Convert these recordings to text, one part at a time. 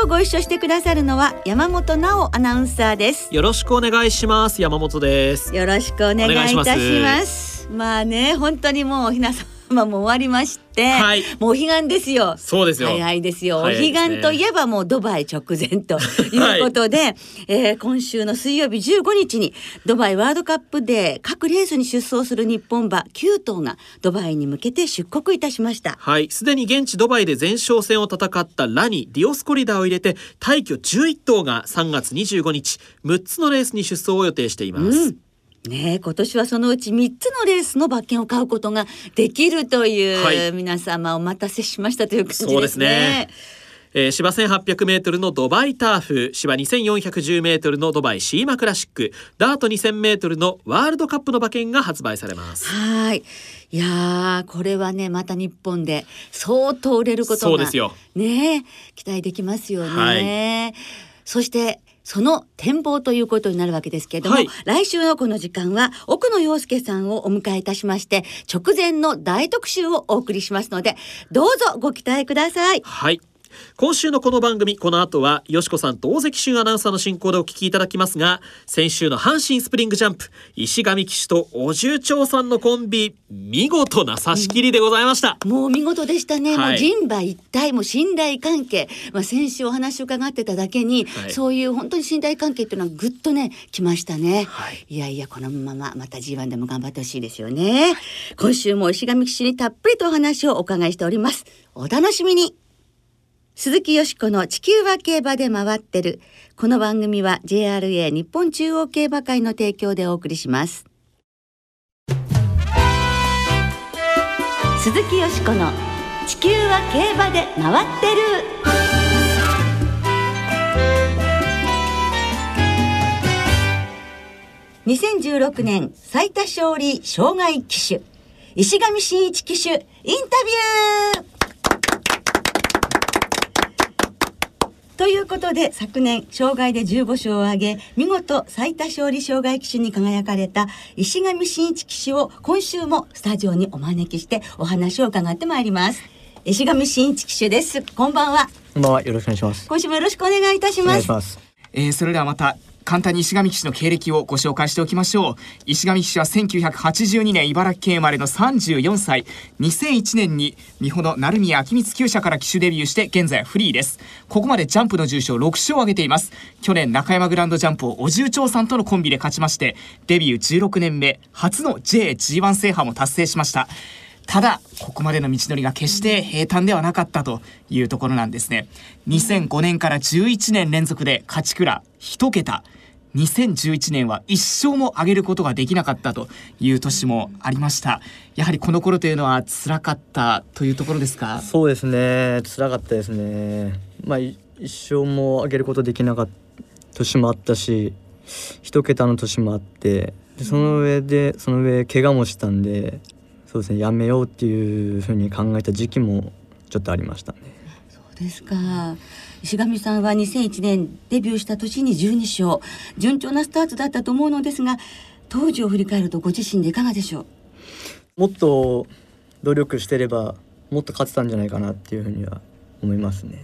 今日ご一緒してくださるのは山本直アナウンサーです。よろしくお願いします。山本です。よろしくお願いいたします。まあね本当にもうひなさんまあもう終わりまして、はい、もうお彼岸ですよ。そうですよ。早いですよ。お彼岸といえばもうドバイ直前ということで、はい、えー、今週の水曜日15日にドバイワールドカップで各レースに出走する日本馬9頭がドバイに向けて出国いたしました。はい、すでに現地ドバイで前哨戦を戦ったラニ、ディオスコリダーを入れて大挙11頭が3月25日6つのレースに出走を予定しています。うんね今年はそのうち3つのレースの馬券を買うことができるという、はい、皆様お待たせしましたという感じですね。そうですね。えー、芝 1800m のドバイターフ芝 2410m のドバイシーマクラシックダート 2000m のワールドカップの馬券が発売されます。はい。いやこれはねまた日本で相当売れることがそうですよ。ね期待できますよね、はい、そしてその展望ということになるわけですけれども、はい、来週のこの時間は奥野陽介さんをお迎えいたしまして直前の大特集をお送りしますのでどうぞご期待ください。はい今週のこの番組この後はよしこさんと大関俊アナウンサーの進行でお聞きいただきますが先週の阪神スプリングジャンプ石上騎手とお重長さんのコンビ見事な差し切りでございました、うん、もう見事でしたね、はい、もう人馬一体も信頼関係。まあ先週お話を伺ってただけに、はい、そういう本当に信頼関係っていうのはぐっとねきましたね、はい、いやいやこのまままた G1 でも頑張ってほしいですよね、今週も石上騎手にたっぷりとお話をお伺いしております。お楽しみに鈴木よしこの地球は競馬で回ってる。この番組は JRA 日本中央競馬会の提供でお送りします。鈴木よしこの地球は競馬で回ってる。2016年最多勝利障害騎手石上真一騎手インタビューということで昨年障害で15勝を挙げ見事最多勝利障害騎手に輝かれた石上真一騎手を今週もスタジオにお招きしてお話を伺ってまいります。石上真一騎手です。こんばんは。こんばんは。よろしくお願いします。今週もよろしくお願いいたします。えー、それではまた簡単に石上騎士の経歴をご紹介しておきましょう。石上騎士は1982年茨城県生まれの34歳。2001年に美穂の成宮秋光厩舎から騎手デビューして現在フリーです。ここまでジャンプの重賞6勝を挙げています。去年中山グランドジャンプをお重長さんとのコンビで勝ちましてデビュー16年目初の JG1 制覇も達成しました。ただここまでの道のりが決して平坦ではなかったというところなんですね。2005年から11年連続で勝ち倉1桁。2011年は一生も上げることができなかったという年もありました。やはりこの頃というのは辛かったというところですか？そうですね。辛かったですね。まあ一生も上げることできなかった年もあったし一桁の年もあってでその上でその上怪我もしたんでそうですね。やめようっていうふうに考えた時期もちょっとありましたね。そうですか石上さんは2001年デビューした年に12勝。順調なスタートだったと思うのですが当時を振り返るとご自身でいかがでしょう？もっと努力してればもっと勝てたんじゃないかなっていうふうには思いますね。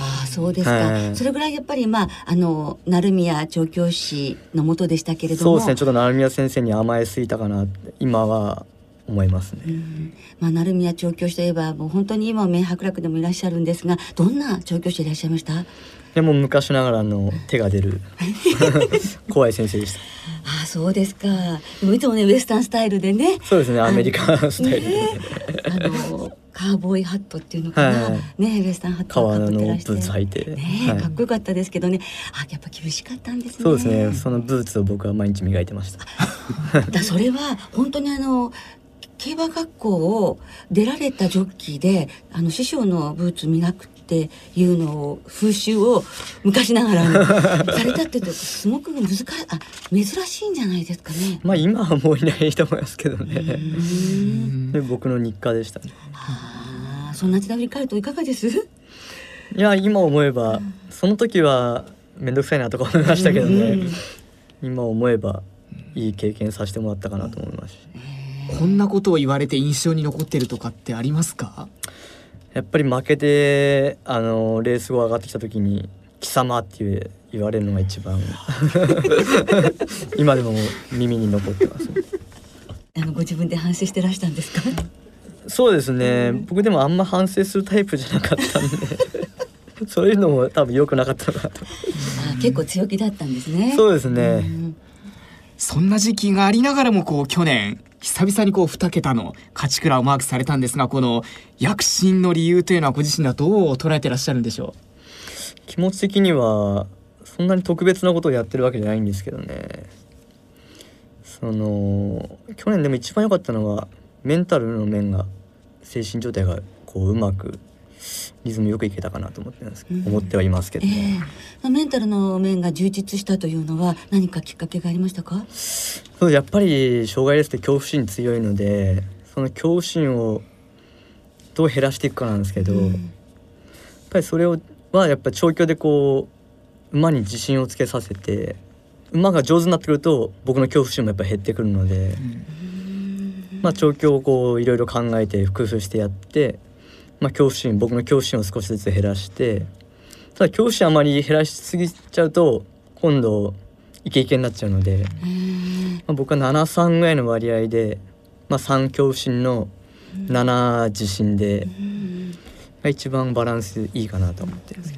ああそうですか、はい、それぐらいやっぱりまああの成宮調教師のもとでしたけれども。そうですね。ちょっと成宮先生に甘えすぎたかな今は思いますね。まあ成宮調教師といえばもう本当に今名伯楽でもいらっしゃるんですがどんな調教師いらっしゃいました？でも昔ながらの手が出る 怖い先生でした。あそうですか。いつもねウエスタンスタイルでね。そうですねアメリカスタイルで、ね、あのカーボーイハットっていうのかな、はい、ねウエスタンハット革のブーツ履いて。ね、はい、かっこよかったですけどね。あやっぱ厳しかったんですね。そうですね。そのブーツを僕は毎日磨いてました。だそれは本当にあの競馬学校を出られたジョッキーであの師匠のブーツ磨くっっていうのを風習を昔ながら されたってとすごく難しあ珍しいんじゃないですかね。まあ今はもういないと思いますけどね。で僕の日課でしたね。ああそんな時代振り返るといかがです？いや今思えばその時は面倒くさいなとか思いましたけどね。今思えばいい経験させてもらったかなと思いますし。こんなことを言われて印象に残ってるとかってありますか？やっぱり負けてあのレース後上がってきた時に「貴様」って言われるのが一番今でも耳に残ってます、あのご自分で反省してらしたんですか？そうですね、僕でもあんま反省するタイプじゃなかったんでそういうのも多分良くなかったかなと。あ結構強気だったんですね。そうですね、そんな時期がありながらもこう去年久々にこう2桁の勝ち倉をマークされたんですがこの躍進の理由というのはご自身ではどう捉えてらっしゃるんでしょう？気持ち的にはそんなに特別なことをやってるわけじゃないんですけどね。その去年でも一番良かったのはメンタルの面が精神状態がこううまくリズムよくいけたかなと思ってます、うん、思ってはいますけど、ね、えー、メンタルの面が充実したというのは何かきっかけがありましたか？そうやっぱり障害レースって恐怖心強いのでその恐怖心をどう減らしていくかなんですけど、うん、やっぱりそれをはやっぱ調教でこう馬に自信をつけさせて馬が上手になってくると僕の恐怖心もやっぱ減ってくるので、うん、まあ調教をこういろいろ考えて工夫してやってまあ、恐怖心僕の恐怖心を少しずつ減らしてただ恐怖心あまり減らしすぎちゃうと今度イケイケになっちゃうので、まあ、僕は73ぐらいの割合で、まあ、3恐怖心の7自信で、が一番バランスいいかなと思ってるんですけど。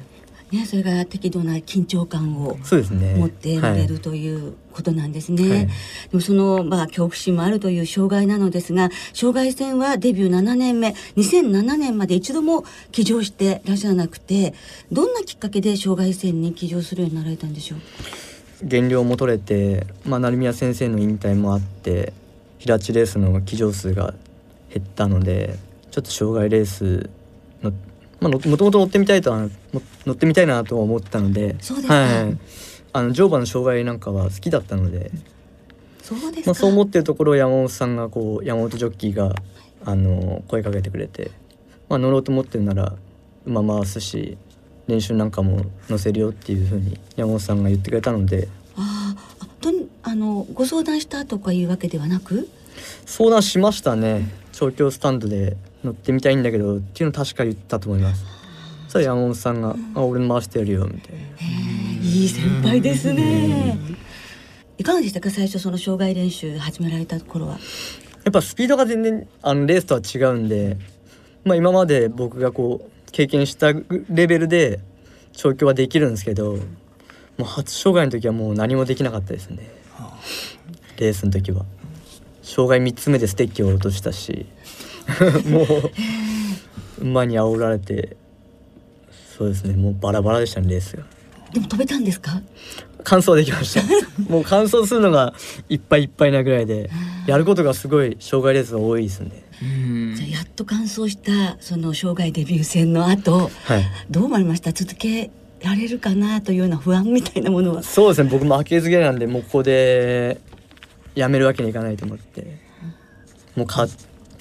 ね、それが適度な緊張感を持ってられる、ということなんですね。はい、でもその、まあ、恐怖心もあるという障害なのですが障害戦はデビュー7年目2007年まで一度も騎乗してらっしゃらなくてどんなきっかけで障害戦に騎乗するようになられたんでしょう？減量も取れて、まあ、成宮先生の引退もあって平地レースの騎乗数が減ったのでちょっと障害レースのまあ、もともと乗ってみたいとは乗ってみたいなとは思ったのでそうですか、はい、あの乗馬の障害なんかは好きだったのでそうですまあ、そう思ってるところを山本さんがこう山本ジョッキーがあの声かけてくれて、まあ、乗ろうと思ってるなら馬回すし練習なんかも乗せるよっていうふうに山本さんが言ってくれたので。ああとあのご相談したとかいうわけではなく？相談しましたね。調教スタンドで乗ってみたいんだけどっていうの確か言ったと思いますそしたら山本さんが「あ俺回してやるよ」みたいな。いい先輩ですね。いかがでしたか最初その障害練習始められた頃は？やっぱスピードが全然あのレースとは違うんで、まあ、今まで僕がこう経験したレベルで調教はできるんですけどもう初障害の時はもう何もできなかったですねレースの時は障害3つ目でステッキを落としたし もう馬に煽られてそうですねもうバラバラでしたねレースが。でも飛べたんですか？完走できました。もう完走するのがいっぱいいっぱいなぐらいでやることがすごい障害レースが多いですね。じゃやっと完走したその障害デビュー戦の後、はい、どう思いました？続けられるかなというような不安みたいなものは。そうですね僕負けず嫌いなんでもうここでやめるわけにいかないと思ってもう勝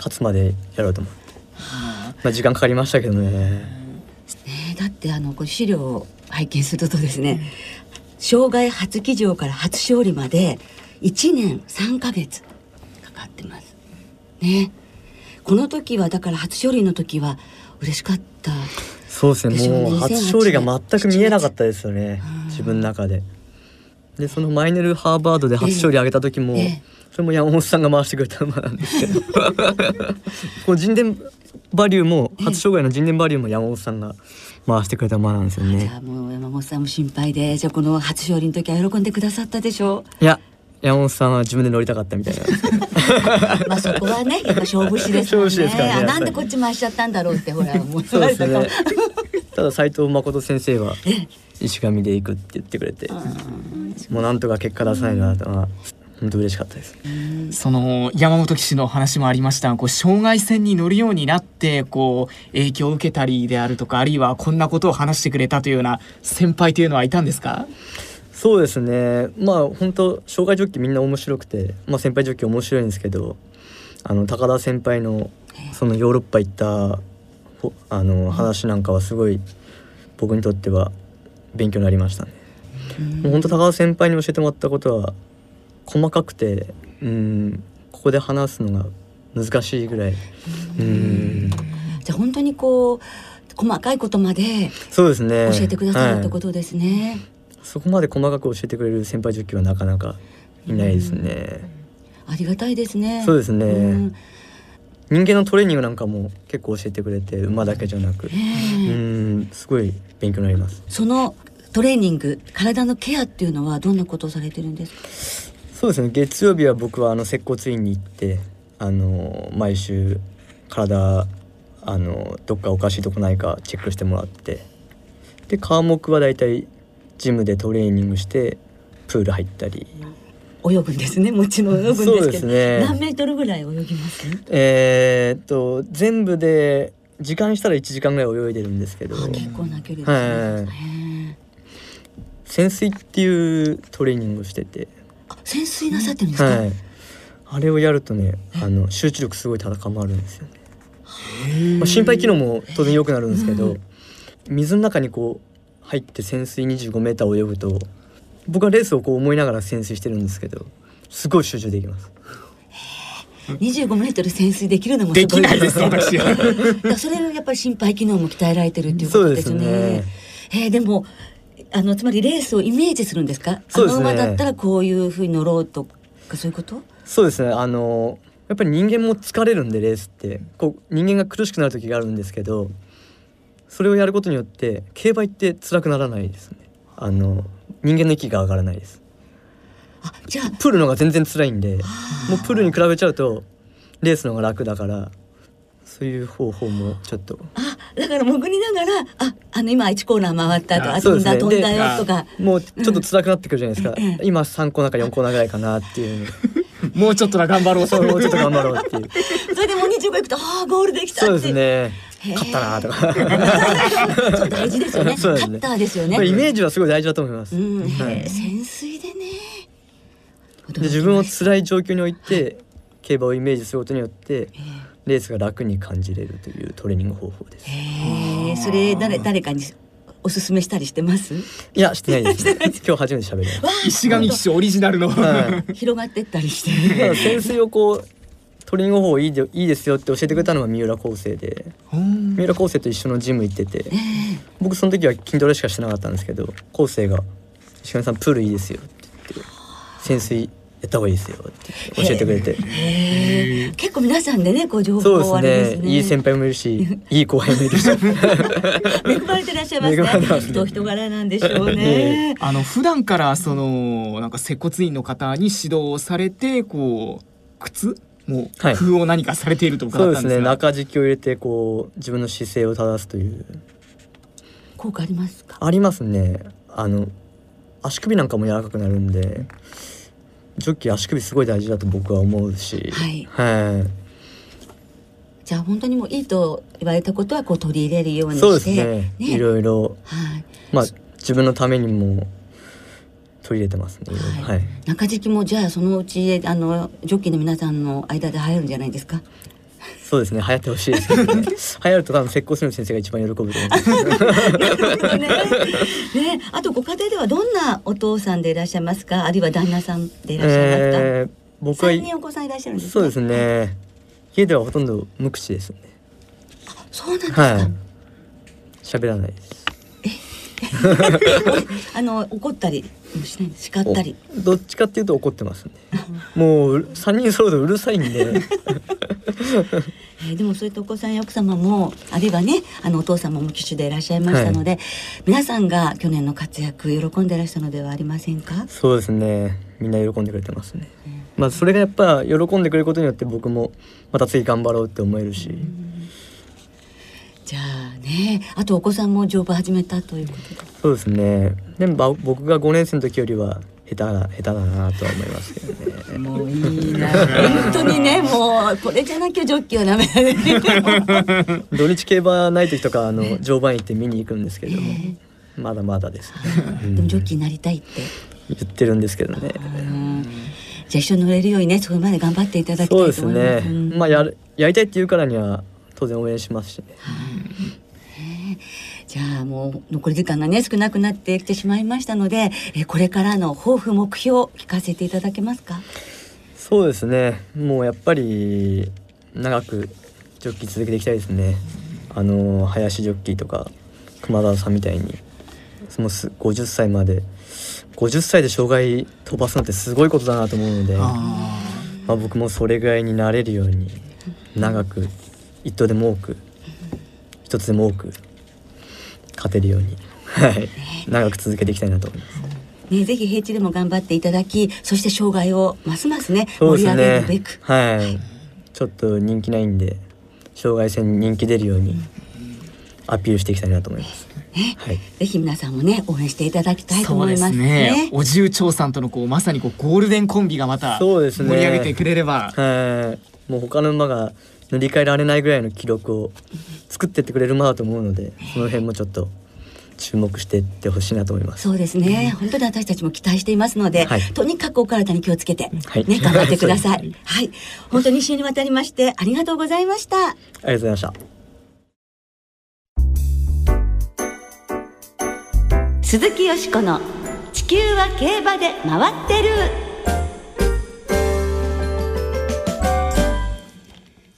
つまでやろうと思って、はあ、まあ時間かかりましたけどね。ねだってあのこ資料を拝見するとですね、障害初騎乗から初勝利まで1年3ヶ月かかってます。ね。この時はだから初勝利の時は嬉しかった。そうですね。もう初勝利が全く見えなかったですよね、自分の中で。でそのマイネルハーバードで初勝利上げた時も、ええ、それも山本さんが回してくれた馬なんですけど。こう人伝バリューも初障害の人伝バリューも山本さんが回してくれた馬なんですよね。じゃあもう山本さんも心配でじゃあこの初勝利の時は喜んでくださったでしょう。いや山本さんは自分で乗りたかったみたいな まあそこはねやっぱ勝負師ですもんね。ですからねなんでこっち回しちゃったんだろうってほら思ってましたね、ただ斉藤誠先生は石上で行くって言ってくれて。もうなんとか結果出さないなと、まあ、本当嬉しかったです。その山本騎手の話もありましたこう障害戦に乗るようになってこう影響を受けたりであるとかあるいはこんなことを話してくれたというような先輩というのはいたんですか？そうですねまあ本当障害ジョッキーみんな面白くて、まあ、先輩ジョッキー面白いんですけどあの高田先輩のそのヨーロッパ行ったあの話なんかはすごい僕にとっては勉強になりましたね。もう本当高田先輩に教えてもらったことは細かくてうんここで話すのが難しいぐらい。うんじゃあ本当にこう細かいことまでそうですね教えてくださるってことですね。そこまで細かく教えてくれる先輩ジョッキーはなかなかいないですね。ありがたいですね。そうですね。人間のトレーニングなんかも結構教えてくれて馬だけじゃなく、うんすごい勉強になります。そのトレーニング体のケアっていうのはどんなことをされてるんですか？そうですね。月曜日は僕はあの接骨院に行ってあの毎週体あのどっかおかしいとこないかチェックしてもらってで科目はだいたいジムでトレーニングしてプール入ったり。泳ぐんですね。もちろん泳ぐんですけど。ね、何メートルぐらい泳ぎます？えー、っと全部で時間したら1時間ぐらい泳いでるんですけど。結構な距離ですね、はい、潜水っていうトレーニングをしてて潜水なさってるんですか、はい、あれをやるとねあの集中力すごい高まるんですよね、まあ、心肺機能も当然良くなるんですけど、水の中にこう入って潜水25メーター泳ぐと僕はレースをこう思いながら潜水してるんですけどすごい集中できます。25メートル潜水できるのもできないです 私は。それがやっぱり心肺機能も鍛えられてるっていうことですね。ですね。えー、でもあのつまりレースをイメージするんですか？そうです、ね、あの馬だったらこういうふうに乗ろうとかそういうこと？そうですね。あのやっぱり人間も疲れるんでレースって。こう人間が苦しくなる時があるんですけどそれをやることによって競馬って辛くならないですね。あの人間の息が上がらないです。あじゃあプールのが全然辛いんでもうプールに比べちゃうとレースのが楽だからそういう方法もちょっと。あだから潜りながらああの今1コーナー回ったとか飛んだ、ね、飛んだよとか。もうちょっと辛くなってくるじゃないですか、うん、今3コーナーか4コーナーぐらいかなっていう。もうちょっとだ頑張ろうそうもうちょっと頑張ろうっていう。そ れでもう25いくとああゴールできたそうですね。勝ったなとか。大事ですよ ね。カッターですよね。イメージはすごい大事だと思います。うん。はい、潜水でね。で自分を辛い状況において、競馬をイメージすることによって、レースが楽に感じれるというトレーニング方法です。へそれ誰誰かにおすすめしたりしてます？いやしてないです、ね、今日初めて喋る石上騎手オリジナルの、はい、広がってったりして。潜水をこうトレーニング方法いいでいいですよって教えてくれたのは三浦康生で。三浦康生と一緒のジム行ってて、えー、僕その時は筋トレしかしてなかったんですけど康生が「石上さんプールいいですよ」って言って「潜水やった方がいいですよ」って教えてくれて、えー、結構皆さんでねご情報そうですね。いい先輩もいるしいい後輩もいるし。恵まれてらっしゃいますね。ますね。人人柄なんでしょうね、あの普段からそのなんか接骨院の方に指導されてこう靴？もう工夫を何かされていると伺ったんですが、はい、そうですね。中敷きを入れてこう自分の姿勢を正すという。効果ありますか？ありますね。あの足首なんかも柔らかくなるんでジョッキー足首すごい大事だと僕は思うし。はい、はい、じゃあ本当にもういいと言われたことはこう取り入れるようにして。そうですね、ね、いろいろ、はい、まあ自分のためにも取り入れてますね。はい。中敷きもじゃあそのうちあのジョッキーの皆さんの間で流行るんじゃないですか？そうですね流行ってほしいですけど、ね、流行ると多分石膏する先生が一番喜ぶと思います。ねねあとご家庭ではどんなお父さんでいらっしゃいますか？あるいは旦那さんでいらっしゃいますか？えー、僕は三人お子さんいらっしゃるんです、そうですね。家ではほとんど無口ですね。そうなんですか。はい。喋らないです。あの怒ったり叱ったり。どっちかっていうと怒ってますね。もう三人揃うとうるさいんで。えー、でもそういったお子さんや奥様もあるいはねあのお父様も騎手でいらっしゃいましたので、はい、皆さんが去年の活躍喜んでいらしたのではありませんか？そうですね。みんな喜んでくれてますね、うん、まあそれがやっぱ喜んでくれることによって僕もまた次頑張ろうって思えるし、うん。じゃあねあとお子さんも乗馬始めたということで。そうですね。でも僕が5年生の時よりは下手な下手だなとは思いますけどね。もういいな。本当にねもうこれじゃなきゃジョッキーはダメだね。土日競馬ない時とかあの常磐行って見に行くんですけれども、まだまだですね。でもジョッキーになりたいって。言ってるんですけどね。じゃあ一緒に乗れるようにねそこまで頑張っていただきたいと思います。そうですね。まあやるやりたいって言うからには当然応援しますしね。じゃあもう残り時間がね少なくなってきてしまいましたので、えこれからの抱負目標聞かせていただけますか？そうですね。もうやっぱり長くジョッキー続けていきたいですね。あの林ジョッキーとか熊田さんみたいにそのす50歳まで50歳で障害飛ばすのってすごいことだなと思うので、まあ僕もそれぐらいになれるように長く一頭でも多く一つでも多く勝てるように、はい、長く続けていきたいなと思います。ね、ぜひ平地でも頑張っていただき、そして障害をますますね、そうです盛り上げるねべく。。はい。ちょっと人気ないんで、障害戦に人気出るようにアピールしていきたいなと思います。ね、はい。ぜひ皆さんもね、応援していただきたいと思いますすねね。お重長さんとのこうまさにこうゴールデンコンビがまたそうですね盛り上げてくれれば、はい。もう他の馬が塗り替えられないぐらいの記録を作ってってくれる馬だと思うので、その辺もちょっと注目していってほしいなと思います。そうですね、本当に私たちも期待していますので、はいとにかくお体に気をつけて、はいね、頑張ってください。はい、本当に一週にわたりまして、ありがとうございました。ありがとうございました。鈴木よしこの地球は競馬で回ってる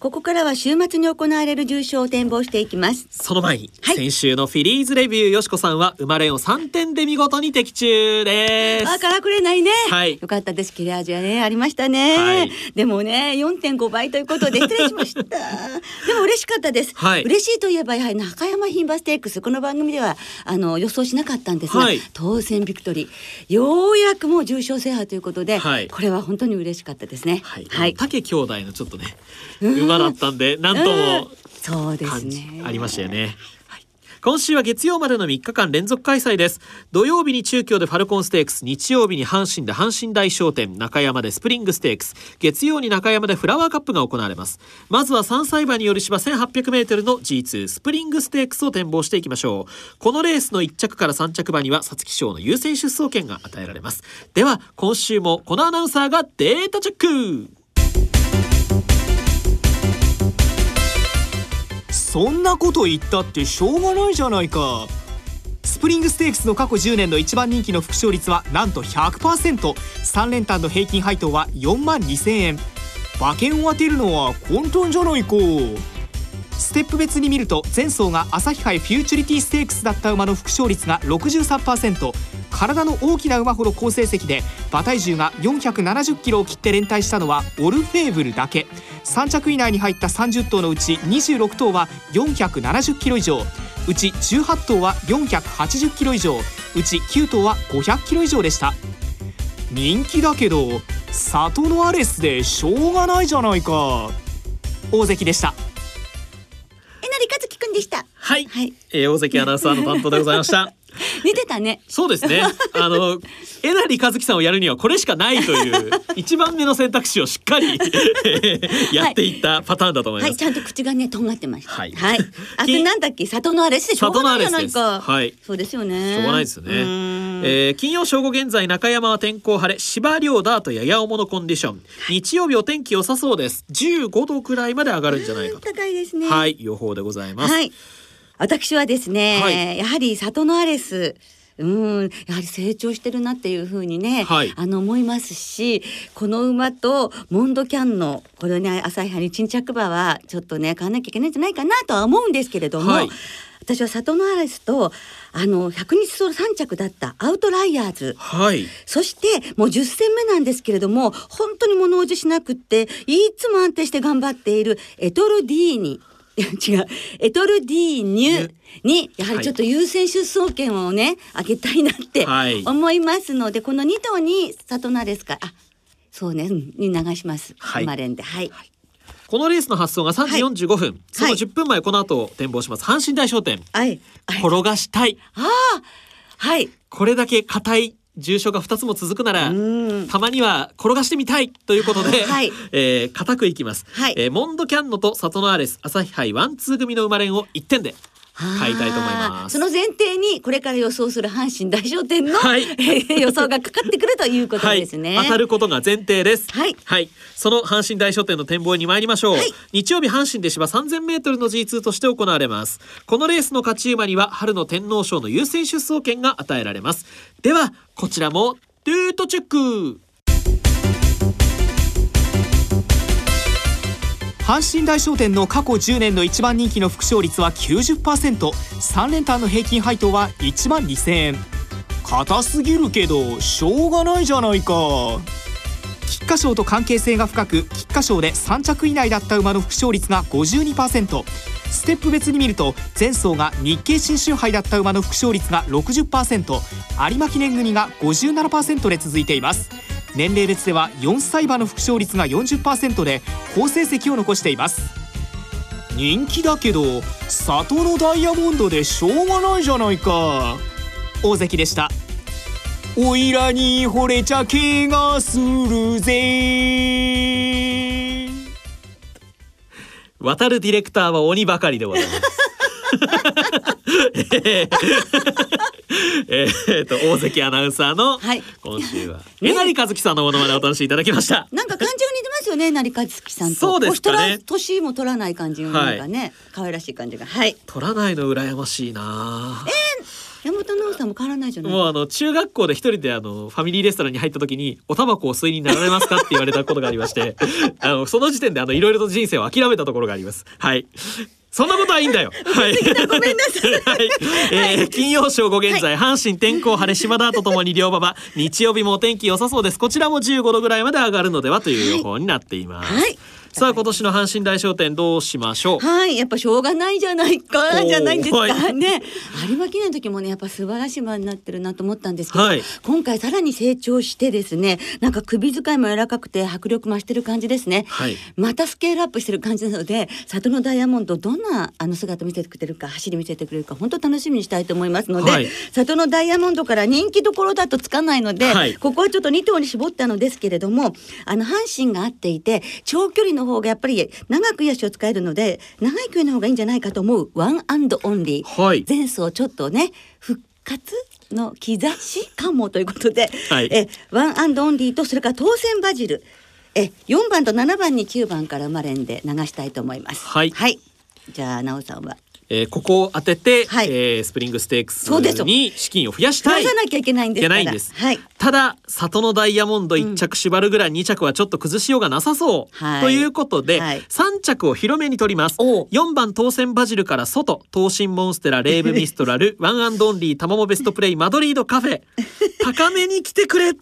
ここからは週末に行われる重賞を展望していきます。その前に、はい。先週のフィリーズレビューよしこさんは生まれを3点で見事に的中です。あからくれないね、はい。よかったです。切れ味はねありましたね、はい。でもね4.5倍ということで失礼しました。でも嬉しかったです、はい。嬉しいといえばやはり中山牝馬ステークス。この番組ではあの予想しなかったんですが、はい。トーセンビクトリー。ようやくもう重賞制覇ということで、はい。これは本当に嬉しかったですね。はい、はい。武兄弟のちょっとね馬だったんでなんともそうですね。ありましたよね。はい。今週は月曜までの3日間連続開催です。土曜日に中京でファルコンステークス日曜日に阪神で阪神大賞典中山でスプリングステークス。月曜に中山でフラワーカップが行われます。まずは3歳馬による芝 1800m の G2 スプリングステークスを展望していきましょう。このレースの1着から3着馬には皐月賞の優先出走権が与えられます。では今週もこのアナウンサーがデータチェックそんなこと言ったってしょうがないじゃないか。スプリングステークスの過去10年の一番人気の副勝率はなんと 100%3 連単の平均配当は4万2000円。馬券を当てるのは混沌じゃないか。ステップ別に見ると前走が朝日杯フューチュリティステークスだった馬の副勝率が63%体の大きな馬ほど好成績で馬体重が470キロを切って連帯したのはオルフェーブルだけ。3着以内に入った30頭のうち26頭は470キロ以上。うち18頭は480キロ以上。うち9頭は500キロ以上でした。人気だけど里のアレスでしょうがないじゃないか。大関でした。でした。はい、はい。えー大関アナウンサーの担当でございました 似てたね。そうですね。あの、えなりかずきさんをやるにはこれしかないという 一番目の選択肢をしっかりやっていったパターンだと思います。はい。ちゃんと口がねとんがってました。はい。あとなんだっけ？里のアレスでし里のアレかスですはい。そうですよね。しょうがないですよね。えー金曜正午現在中山は天候晴れ芝涼ダートやや重のコンディション。日曜日お天気良さそうです。15度くらいまで上がるんじゃないかと。高いですね。はい。予報でございます、はい。私はですね、はい。やはり里のアレス。うん、やはり成長してるなっていうふうにね、はい。あの思いますしこの馬とモンドキャンのこれね朝日杯に沈着馬はちょっとね変わんなきゃいけないんじゃないかなとは思うんですけれども、はい。私は里のアレスとあの100日走3着だったアウトライヤーズ。はい。そしてもう10戦目なんですけれども本当に物おじしなくっていつも安定して頑張っているエトルディーニ違う。エトルディーニュにやはりちょっと優先出走権をねあげたいなってはい。思いますので、この2頭に里ナレスか。あそうね、うん。に流します。はい。生まれんで。はい。このレースの発送が3時45分、そのはい。10分前この後展望します。阪神大商店。はい。はい。転がしたい。ああはい。これだけ硬い重賞が2つも続くならたまには転がしてみたいということで、はい、えー、固くいきます、はい、えー、モンドキャンノとサトノアレス朝日杯ワンツー組の生まれんを1点で買いたいと思います。その前提にこれから予想する阪神大商店の、はい、予想がかかってくるということですね、はい、当たることが前提です。はい、はい、その阪神大商店の展望に参りましょう、はい、日曜日阪神で芝3000メートルの G2 として行われます。このレースの勝ち馬には春の天皇賞の優先出走権が与えられます。ではこちらもルートチェック阪神大商店の過去10年の一番人気の副賞率は 90%3 連単の平均配当は1万2000円。硬すぎるけどしょうがないじゃないか。菊花賞と関係性が深く菊花賞で3着以内だった馬の副賞率が52%ステップ別に見ると前走が日経新春杯だった馬の副賞率が60%有馬記念組が57%で続いています。年齢別では4歳馬の副賞率が40%で好成績を残しています。人気だけど里のダイヤモンドでしょうがないじゃないか。大関でした。おいらに惚れちゃけがするぜ。渡るディレクターは鬼ばかりでございます。えー、と大関アナウンサーの今週は、えなりかずきさんのものまでお楽しみいただきました。なんか感じが似てますよねなりかずきさんと。そうですかね。年も取らない感じのなんかね、はい、可愛らしい感じが。はい。取らないの羨ましいな。えー、山本直さんも変わらないじゃない。もうあの中学校で一人であのファミリーレストランに入った時におタバコを吸いになられますかって言われたことがありまして あのその時点であのいろいろと人生を諦めたところがあります。はいそんなことはいいんだよ。はい。ごめんなさい。はい。えー、金曜正午現在、阪神天候晴れ島田とともに両馬場、日曜日もお天気良さそうです。こちらも15度ぐらいまで上がるのではという予報になっています。はいさあ今年の阪神大商店どうしましょう？はいやっぱしょうがないじゃないかじゃないんですか。ね。有馬記念の時もねやっぱ素晴らしい馬になってるなと思ったんですけど、はい、今回さらに成長してですねなんか首使いも柔らかくて迫力増してる感じですね、はい、またスケールアップしてる感じなので里のダイヤモンドどんなあの姿見せてくれるか走り見せてくれるか本当楽しみにしたいと思いますので、はい、サトノダイヤモンドから人気どころだとつかないので、ここはちょっと2頭に絞ったのですけれどもあの阪神が合っていて長距離の方がやっぱり長くいい脚を使えるので長い距離の方がいいんじゃないかと思うワンアンドオンリー、はい、前走ちょっとね復活の兆しかもということで、はい、えワンアンドオンリーとそれからトーセンバジル。え4番と7番に9番から生まれんで流したいと思います。はい、はい、じゃあ奈緒さんは？えー、ここを当てて、はい、えー、スプリングステークスに資金を増やしたい。増やさなきゃいけないんですないんです。はい、ただサトノダイヤモンド1着縛るぐらい2着はちょっと崩しようがなさそう、はい、ということで、はい、3着を広めに取ります。4番トーセンバジルから外。トーシンモンステラレーヴミストラル ワンアンドオンリータマモベストプレイマドリードカフェ。高めに来てくれ。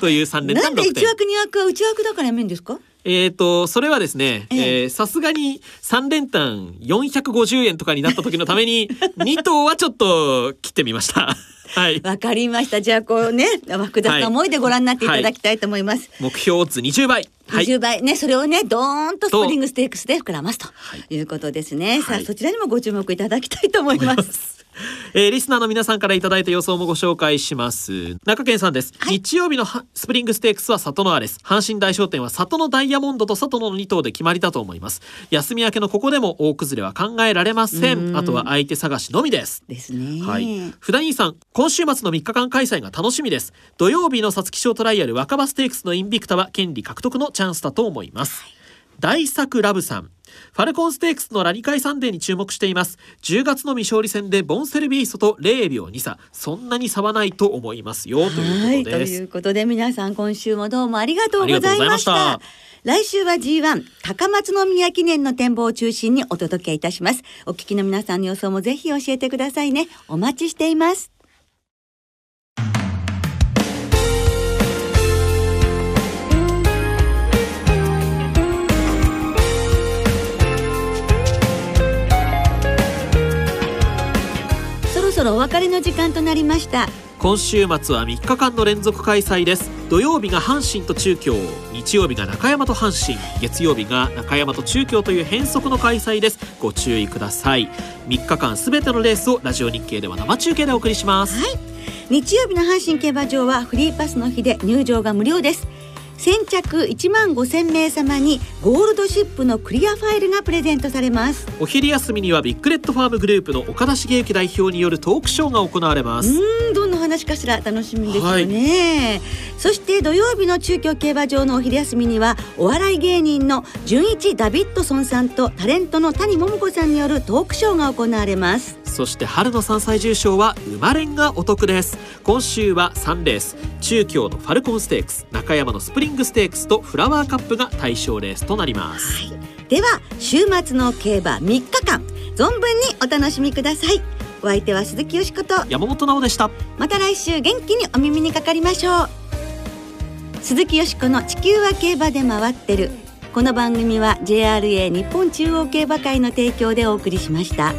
という3連単なんで1枠2枠は内枠だからやめんですか？えっ、ー、とそれはですねさすがに3連単450円とかになった時のために 2頭はちょっと切ってみました。はい。わかりました。じゃあこうね、枠高思いでご覧になっていただきたいと思います。はいはい、目標図20倍。20倍、ね、それをね、ドーンとスプリングステークスで膨らますということですね。さあ、そちらにもご注目いただきたいと思います。えー、リスナーの皆さんからいただいた予想もご紹介します。中堅さんです、はい、日曜日のスプリングステークスはサトノアレス阪神大賞典はサトノダイヤモンドとサトノ2頭で決まりだと思います。休み明けのここでも大崩れは考えられません。あとは相手探しのみです。ですね。はい。福田兄さん今週末の3日間開催が楽しみです。土曜日の皐月賞トライアル若葉ステークスのインヴィクタは権利獲得のチャンスだと思います、はい、大作ラブさん。ファルコンステークスのラリカイサンデーに注目しています。10月の未勝利戦でボンセルヴィーソと0秒2差そんなに差はないと思いますよということです。ということで皆さん今週もどうもありがとうございました。来週は G1 高松宮記念の展望を中心にお届けいたします。お聞きの皆さんの予想もぜひ教えてくださいね。お待ちしていますろお別れの時間となりました。今週末は3日間の連続開催です。土曜日が阪神と中京。日曜日が中山と阪神。月曜日が中山と中京という変則の開催です。ご注意ください。3日間すべてのレースをラジオ日経では生中継でお送りします。はい。日曜日の阪神競馬場はフリーパスの日で入場が無料です先着1万5000名様にゴールドシップのクリアファイルがプレゼントされます。お昼休みにはビッグレッドファームグループの岡田繁幸代表によるトークショーが行われます。うんどんな話かしら楽しみですよね、はい、そして土曜日の中京競馬場のお昼休みにはお笑い芸人のじゅんいちダビッドソンさんとタレントの谷桃子さんによるトークショーが行われます。そして春の山菜重賞は生まれんがお得です。今週は3レース。中京のファルコンステークス中山のスプリングステークスとフラワーカップが対象レースとなります、はい、では週末の競馬3日間存分にお楽しみください。お相手は鈴木よしこと。山本直でした。また来週元気にお耳にかかりましょう。鈴木よしこの地球は競馬で回ってる。この番組は JRA 日本中央競馬会の提供でお送りしました。